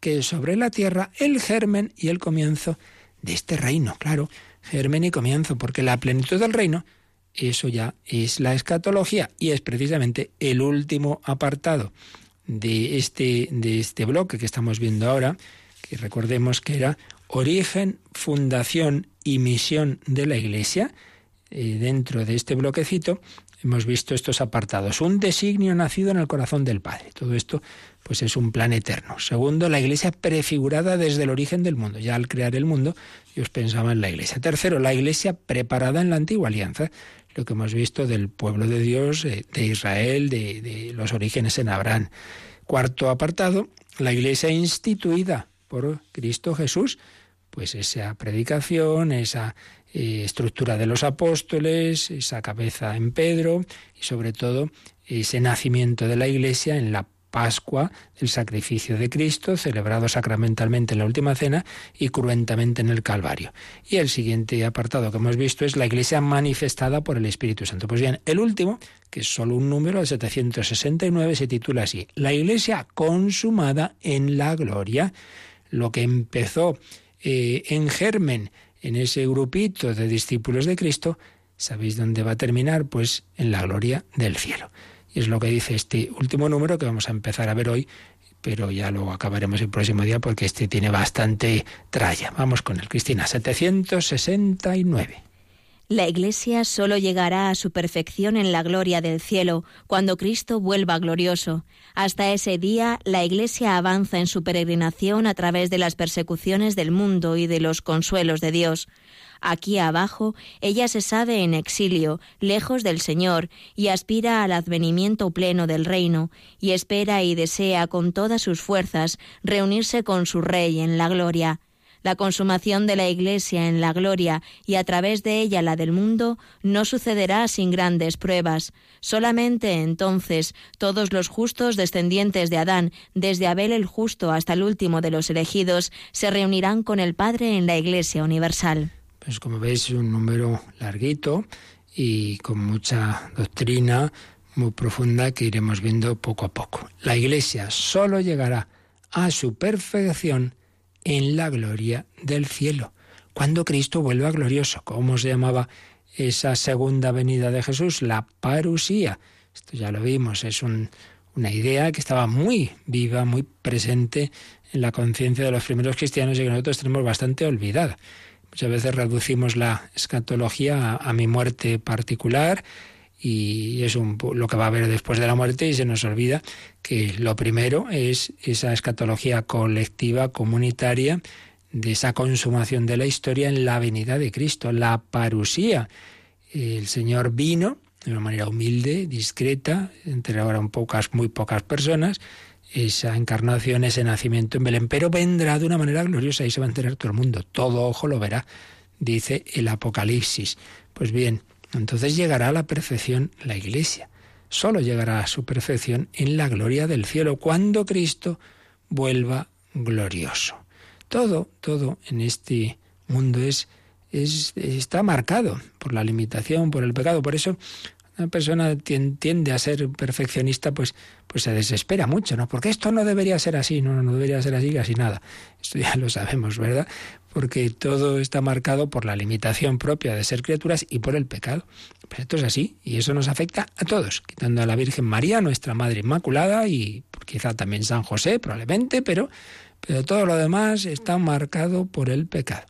que es sobre la tierra el germen y el comienzo de este reino, claro, germen y comienzo, porque la plenitud del reino, eso ya es la escatología y es precisamente el último apartado de este, de este bloque que estamos viendo ahora, que recordemos que era origen, fundación y misión de la Iglesia. Eh, dentro de este bloquecito hemos visto estos apartados. Un designio nacido en el corazón del Padre. Todo esto pues es un plan eterno. Segundo, la iglesia prefigurada desde el origen del mundo. Ya al crear el mundo, Dios pensaba en la iglesia. Tercero, la iglesia preparada en la antigua alianza. Lo que hemos visto del pueblo de Dios, eh, de Israel, de, de los orígenes en Abraham. Cuarto apartado, la iglesia instituida por Cristo Jesús. Pues esa predicación, esa eh, estructura de los apóstoles, esa cabeza en Pedro y sobre todo ese nacimiento de la Iglesia en la Pascua, el sacrificio de Cristo, celebrado sacramentalmente en la última cena y cruentamente en el Calvario. Y el siguiente apartado que hemos visto es la Iglesia manifestada por el Espíritu Santo. Pues bien, el último, que es solo un número, el 769, se titula así, La Iglesia consumada en la gloria. Lo que empezó eh, en germen en ese grupito de discípulos de Cristo, ¿sabéis dónde va a terminar? Pues en la gloria del cielo. Y es lo que dice este último número que vamos a empezar a ver hoy, pero ya lo acabaremos el próximo día porque este tiene bastante tralla. Vamos con el Cristina, 769. La Iglesia solo llegará a su perfección en la gloria del cielo, cuando Cristo vuelva glorioso. Hasta ese día, la Iglesia avanza en su peregrinación a través de las persecuciones del mundo y de los consuelos de Dios. Aquí abajo, ella se sabe en exilio, lejos del Señor, y aspira al advenimiento pleno del reino, y espera y desea con todas sus fuerzas reunirse con su Rey en la gloria. La consumación de la Iglesia en la gloria y a través de ella la del mundo no sucederá sin grandes pruebas. Solamente entonces todos los justos descendientes de Adán, desde Abel el justo hasta el último de los elegidos, se reunirán con el Padre en la Iglesia universal. Pues como veis, un número larguito y con mucha doctrina muy profunda que iremos viendo poco a poco. La Iglesia solo llegará a su perfección en la gloria del cielo. Cuando Cristo vuelva glorioso, ¿cómo se llamaba esa segunda venida de Jesús? La parusía. Esto ya lo vimos, es una idea que estaba muy viva, muy presente en la conciencia de los primeros cristianos y que nosotros tenemos bastante olvidada. Muchas veces reducimos la escatología a, a mi muerte particular y es un, lo que va a haber después de la muerte y se nos olvida que lo primero es esa escatología colectiva, comunitaria, de esa consumación de la historia en la venida de Cristo, la parusía. El Señor vino de una manera humilde, discreta, entre ahora pocas, muy pocas personas, esa encarnación, ese nacimiento en Belén, pero vendrá de una manera gloriosa y se va a enterar todo el mundo, todo ojo lo verá, dice el Apocalipsis. Pues bien, entonces llegará a la perfección la Iglesia. Solo llegará a su perfección en la gloria del cielo, cuando Cristo vuelva glorioso. Todo, todo en este mundo es, es, está marcado por la limitación, por el pecado. Por eso una persona tiende a ser perfeccionista, pues, pues se desespera mucho, ¿no? Porque esto no debería ser así, no, no debería ser así casi nada. Esto ya lo sabemos, ¿verdad? Porque todo está marcado por la limitación propia de ser criaturas y por el pecado. Pues esto es así, y eso nos afecta a todos, quitando a la Virgen María, nuestra Madre Inmaculada, y quizá también San José, probablemente, pero, pero todo lo demás está marcado por el pecado.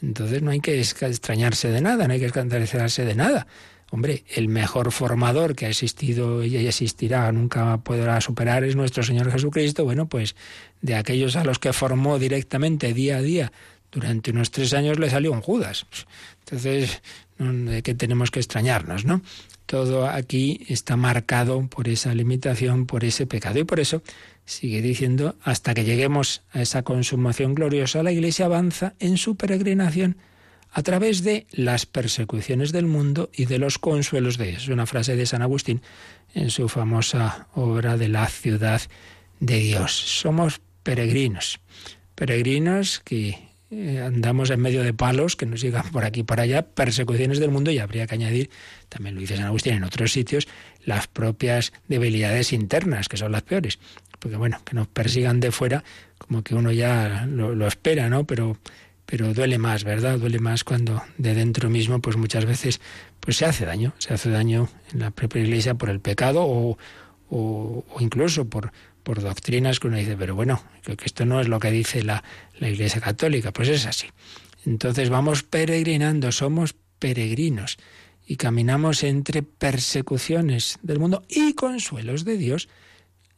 Entonces no hay que extrañarse de nada, no hay que escandalizarse de nada. Hombre, el mejor formador que ha existido y existirá, nunca podrá superar, es nuestro Señor Jesucristo. Bueno, pues de aquellos a los que formó directamente día a día durante unos tres años le salió un Judas. Entonces, ¿de qué tenemos que extrañarnos, no? todo aquí está marcado por esa limitación, por ese pecado. Y por eso sigue diciendo, hasta que lleguemos a esa consumación gloriosa, la Iglesia avanza en su peregrinación a través de las persecuciones del mundo y de los consuelos de Dios. Es una frase de San Agustín en su famosa obra de la ciudad de Dios. Somos peregrinos, peregrinos que eh, andamos en medio de palos que nos llegan por aquí y por allá, persecuciones del mundo y habría que añadir, también lo dice San Agustín en otros sitios, las propias debilidades internas, que son las peores. Porque bueno, que nos persigan de fuera, como que uno ya lo, espera, ¿no? Pero, pero duele más, ¿verdad? Duele más cuando de dentro mismo, pues muchas veces, pues se hace daño, se hace daño en la propia iglesia por el pecado o, o incluso por, por doctrinas que uno dice, pero bueno, que esto no es lo que dice la, la Iglesia Católica, pues es así. Entonces vamos peregrinando, somos peregrinos y caminamos entre persecuciones del mundo y consuelos de Dios.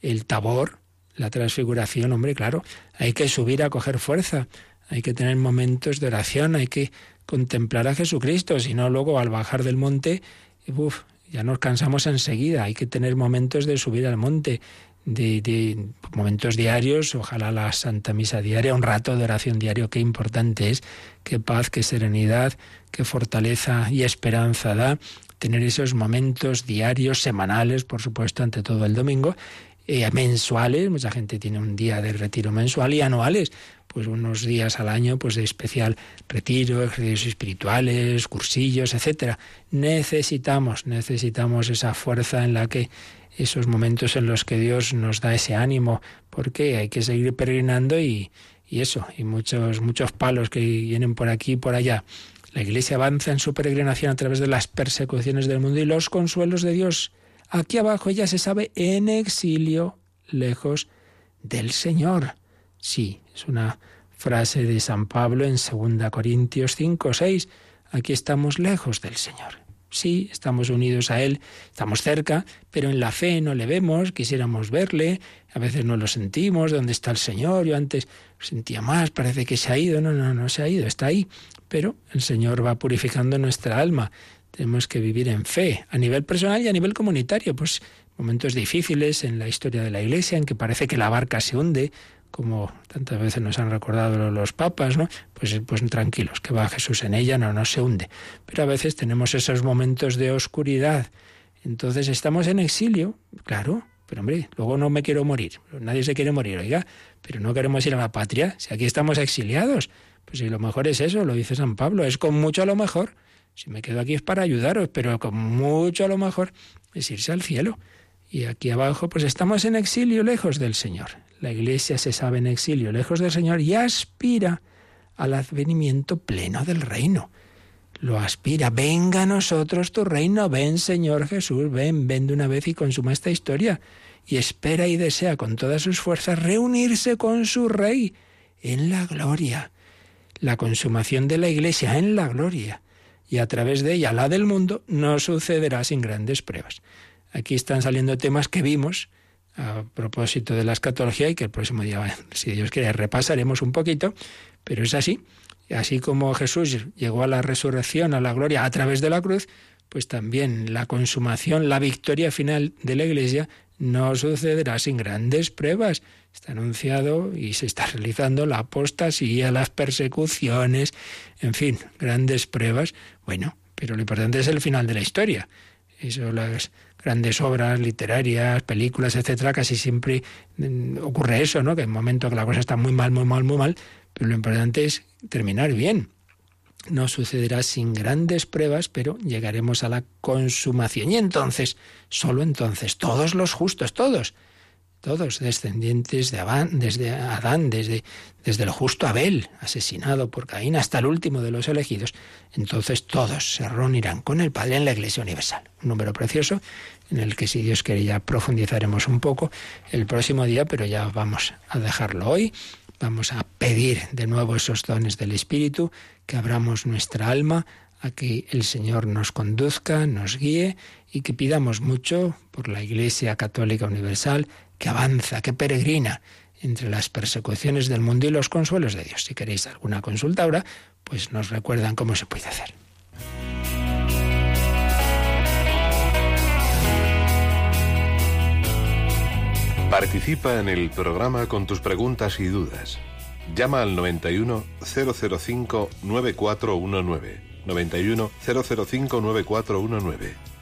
El tabor, la transfiguración, hombre, claro, hay que subir a coger fuerza, hay que tener momentos de oración, hay que contemplar a Jesucristo, si no luego al bajar del monte, uf, ya nos cansamos enseguida, hay que tener momentos de subir al monte, de, momentos diarios, ojalá la Santa Misa diaria, un rato de oración diario, qué importante es, qué paz, qué serenidad, qué fortaleza y esperanza da tener esos momentos diarios, semanales, por supuesto, ante todo el domingo, eh, mensuales, mucha gente tiene un día de retiro mensual y anuales, pues unos días al año pues de especial retiro, ejercicios espirituales, cursillos, etcétera. Necesitamos, necesitamos esa fuerza en la que esos momentos en los que Dios nos da ese ánimo, porque hay que seguir peregrinando y, eso, y muchos, muchos palos que vienen por aquí y por allá. La Iglesia avanza en su peregrinación a través de las persecuciones del mundo y los consuelos de Dios. Aquí abajo ella se sabe en exilio, lejos del Señor. Sí, es una frase de San Pablo en 2 Corintios 5, 6. Aquí estamos lejos del Señor. Sí, estamos unidos a Él, estamos cerca, pero en la fe no le vemos, quisiéramos verle, a veces no lo sentimos, ¿dónde está el Señor? Yo antes sentía más, parece que se ha ido, no, no, no se ha ido, está ahí, pero el Señor va purificando nuestra alma. Tenemos que vivir en fe, a nivel personal y a nivel comunitario, pues momentos difíciles en la historia de la Iglesia en que parece que la barca se hunde, como tantas veces nos han recordado los papas, ¿no? Pues, pues tranquilos, que va Jesús en ella, no, no se hunde. Pero a veces tenemos esos momentos de oscuridad. Entonces estamos en exilio, claro, pero hombre, luego no me quiero morir. Nadie se quiere morir, oiga, pero no queremos ir a la patria. Si aquí estamos exiliados, pues si lo mejor es eso, lo dice San Pablo, es con mucho a lo mejor. Si me quedo aquí es para ayudaros, pero con mucho a lo mejor es irse al cielo. Y aquí abajo, pues estamos en exilio lejos del Señor. La Iglesia se sabe en exilio, lejos del Señor, y aspira al advenimiento pleno del reino. Lo aspira, venga a nosotros tu reino, ven Señor Jesús, ven, ven de una vez y consuma esta historia. Y espera y desea con todas sus fuerzas reunirse con su Rey en la gloria. La consumación de la Iglesia en la gloria. Y a través de ella, la del mundo, no sucederá sin grandes pruebas. Aquí están saliendo temas que vimos a propósito de la escatología y que el próximo día, si Dios quiere, repasaremos un poquito, pero es así. Así como Jesús llegó a la resurrección, a la gloria a través de la cruz, pues también la consumación, la victoria final de la Iglesia no sucederá sin grandes pruebas. Está anunciado y se está realizando la apostasía, las persecuciones, en fin, grandes pruebas. Bueno, pero lo importante es el final de la historia. Eso las grandes obras literarias, películas, etcétera, casi siempre mm, ocurre eso, ¿no? Que en un momento que la cosa está muy mal, muy mal, muy mal, pero lo importante es terminar bien. No sucederá sin grandes pruebas, pero llegaremos a la consumación. Y entonces, solo entonces, todos los justos, todos, todos descendientes de Adán, desde Adán, desde, desde el justo Abel, asesinado por Caín, hasta el último de los elegidos, entonces todos se reunirán con el Padre en la Iglesia Universal. Un número precioso en el que si Dios quiere ya profundizaremos un poco el próximo día, pero ya vamos a dejarlo hoy. Vamos a pedir de nuevo esos dones del Espíritu, que abramos nuestra alma a que el Señor nos conduzca, nos guíe y que pidamos mucho por la Iglesia Católica Universal, que avanza, que peregrina entre las persecuciones del mundo y los consuelos de Dios. Si queréis alguna consulta ahora, pues nos recuerdan cómo se puede hacer. Participa en el programa con tus preguntas y dudas. Llama al 91 005 9419. 91 005 9419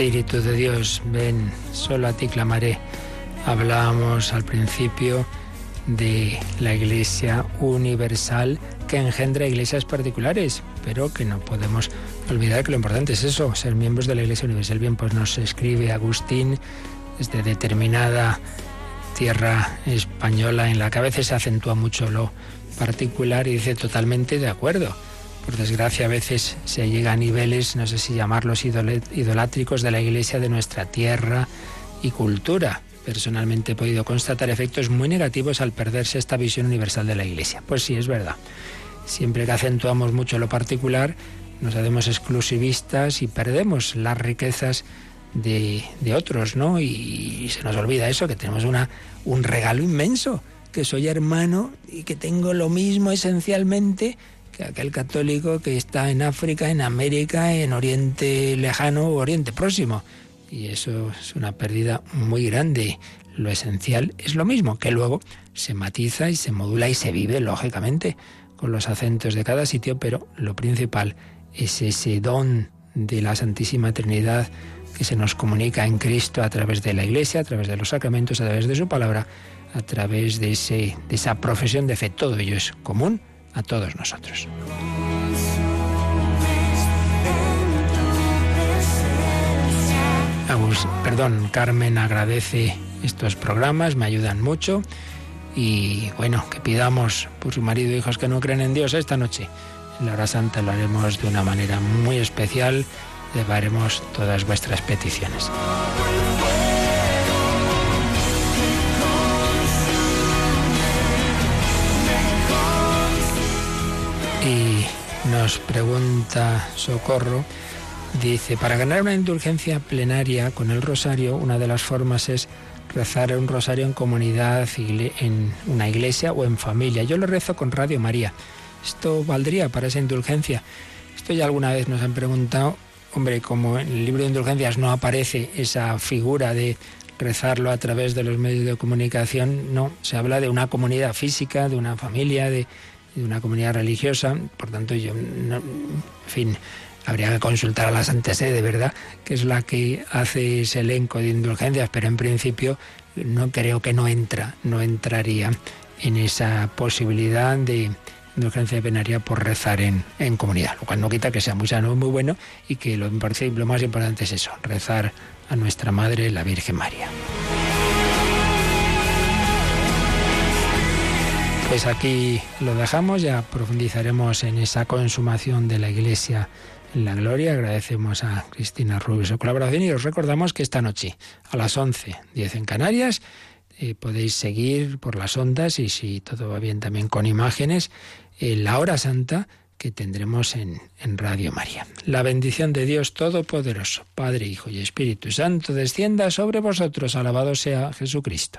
Espíritu de Dios, ven, solo a ti clamaré. Hablábamos al principio de la Iglesia universal que engendra iglesias particulares, pero que no podemos olvidar que lo importante es eso, ser miembros de la Iglesia universal. Bien, pues nos escribe Agustín desde determinada tierra española en la que a veces se acentúa mucho lo particular y dice totalmente de acuerdo. Por desgracia a veces se llega a niveles, no sé si llamarlos idolátricos de la iglesia de nuestra tierra y cultura. Personalmente he podido constatar efectos muy negativos al perderse esta visión universal de la iglesia. Pues sí, es verdad. Siempre que acentuamos mucho lo particular, nos hacemos exclusivistas y perdemos las riquezas de, de otros, ¿no? Y, se nos olvida eso, que tenemos una, un regalo inmenso, que soy hermano y que tengo lo mismo esencialmente que aquel católico que está en África, en América, en Oriente Lejano o Oriente Próximo. Y eso es una pérdida muy grande. Lo esencial es lo mismo, que luego se matiza y se modula y se vive, lógicamente, con los acentos de cada sitio, pero lo principal es ese don de la Santísima Trinidad que se nos comunica en Cristo a través de la Iglesia, a través de los sacramentos, a través de su palabra, a través de, ese, de esa profesión de fe. Todo ello es común a todos nosotros. Agus- perdón, Carmen agradece estos programas, me ayudan mucho y bueno, que pidamos por su marido e hijos que no creen en Dios esta noche. En la hora santa lo haremos de una manera muy especial, llevaremos todas vuestras peticiones. Nos pregunta Socorro, dice, para ganar una indulgencia plenaria con el rosario, una de las formas es rezar un rosario en comunidad, en una iglesia o en familia. Yo lo rezo con Radio María. ¿Esto valdría para esa indulgencia? Esto ya alguna vez nos han preguntado, hombre, como en el libro de indulgencias no aparece esa figura de rezarlo a través de los medios de comunicación, no, se habla de una comunidad física, de una familia, de, de una comunidad religiosa, por tanto yo, no- en fin, habría que consultar a la Santa Sede, ¿verdad?, que es la que hace ese elenco de indulgencias, pero en principio no creo que no entra, no entraría en esa posibilidad de indulgencia plenaria por rezar en, en comunidad, lo cual no quita que sea muy sano, muy bueno y que lo, lo más importante es eso, rezar a nuestra Madre, la Virgen María. Pues aquí lo dejamos, ya profundizaremos en esa consumación de la Iglesia en la gloria. Agradecemos a Cristina Rubio su colaboración y os recordamos que esta noche a las 11, 10 en Canarias, eh, podéis seguir por las ondas y si todo va bien también con imágenes, eh, la hora santa que tendremos en, en Radio María. La bendición de Dios Todopoderoso, Padre, Hijo y Espíritu Santo, descienda sobre vosotros. Alabado sea Jesucristo.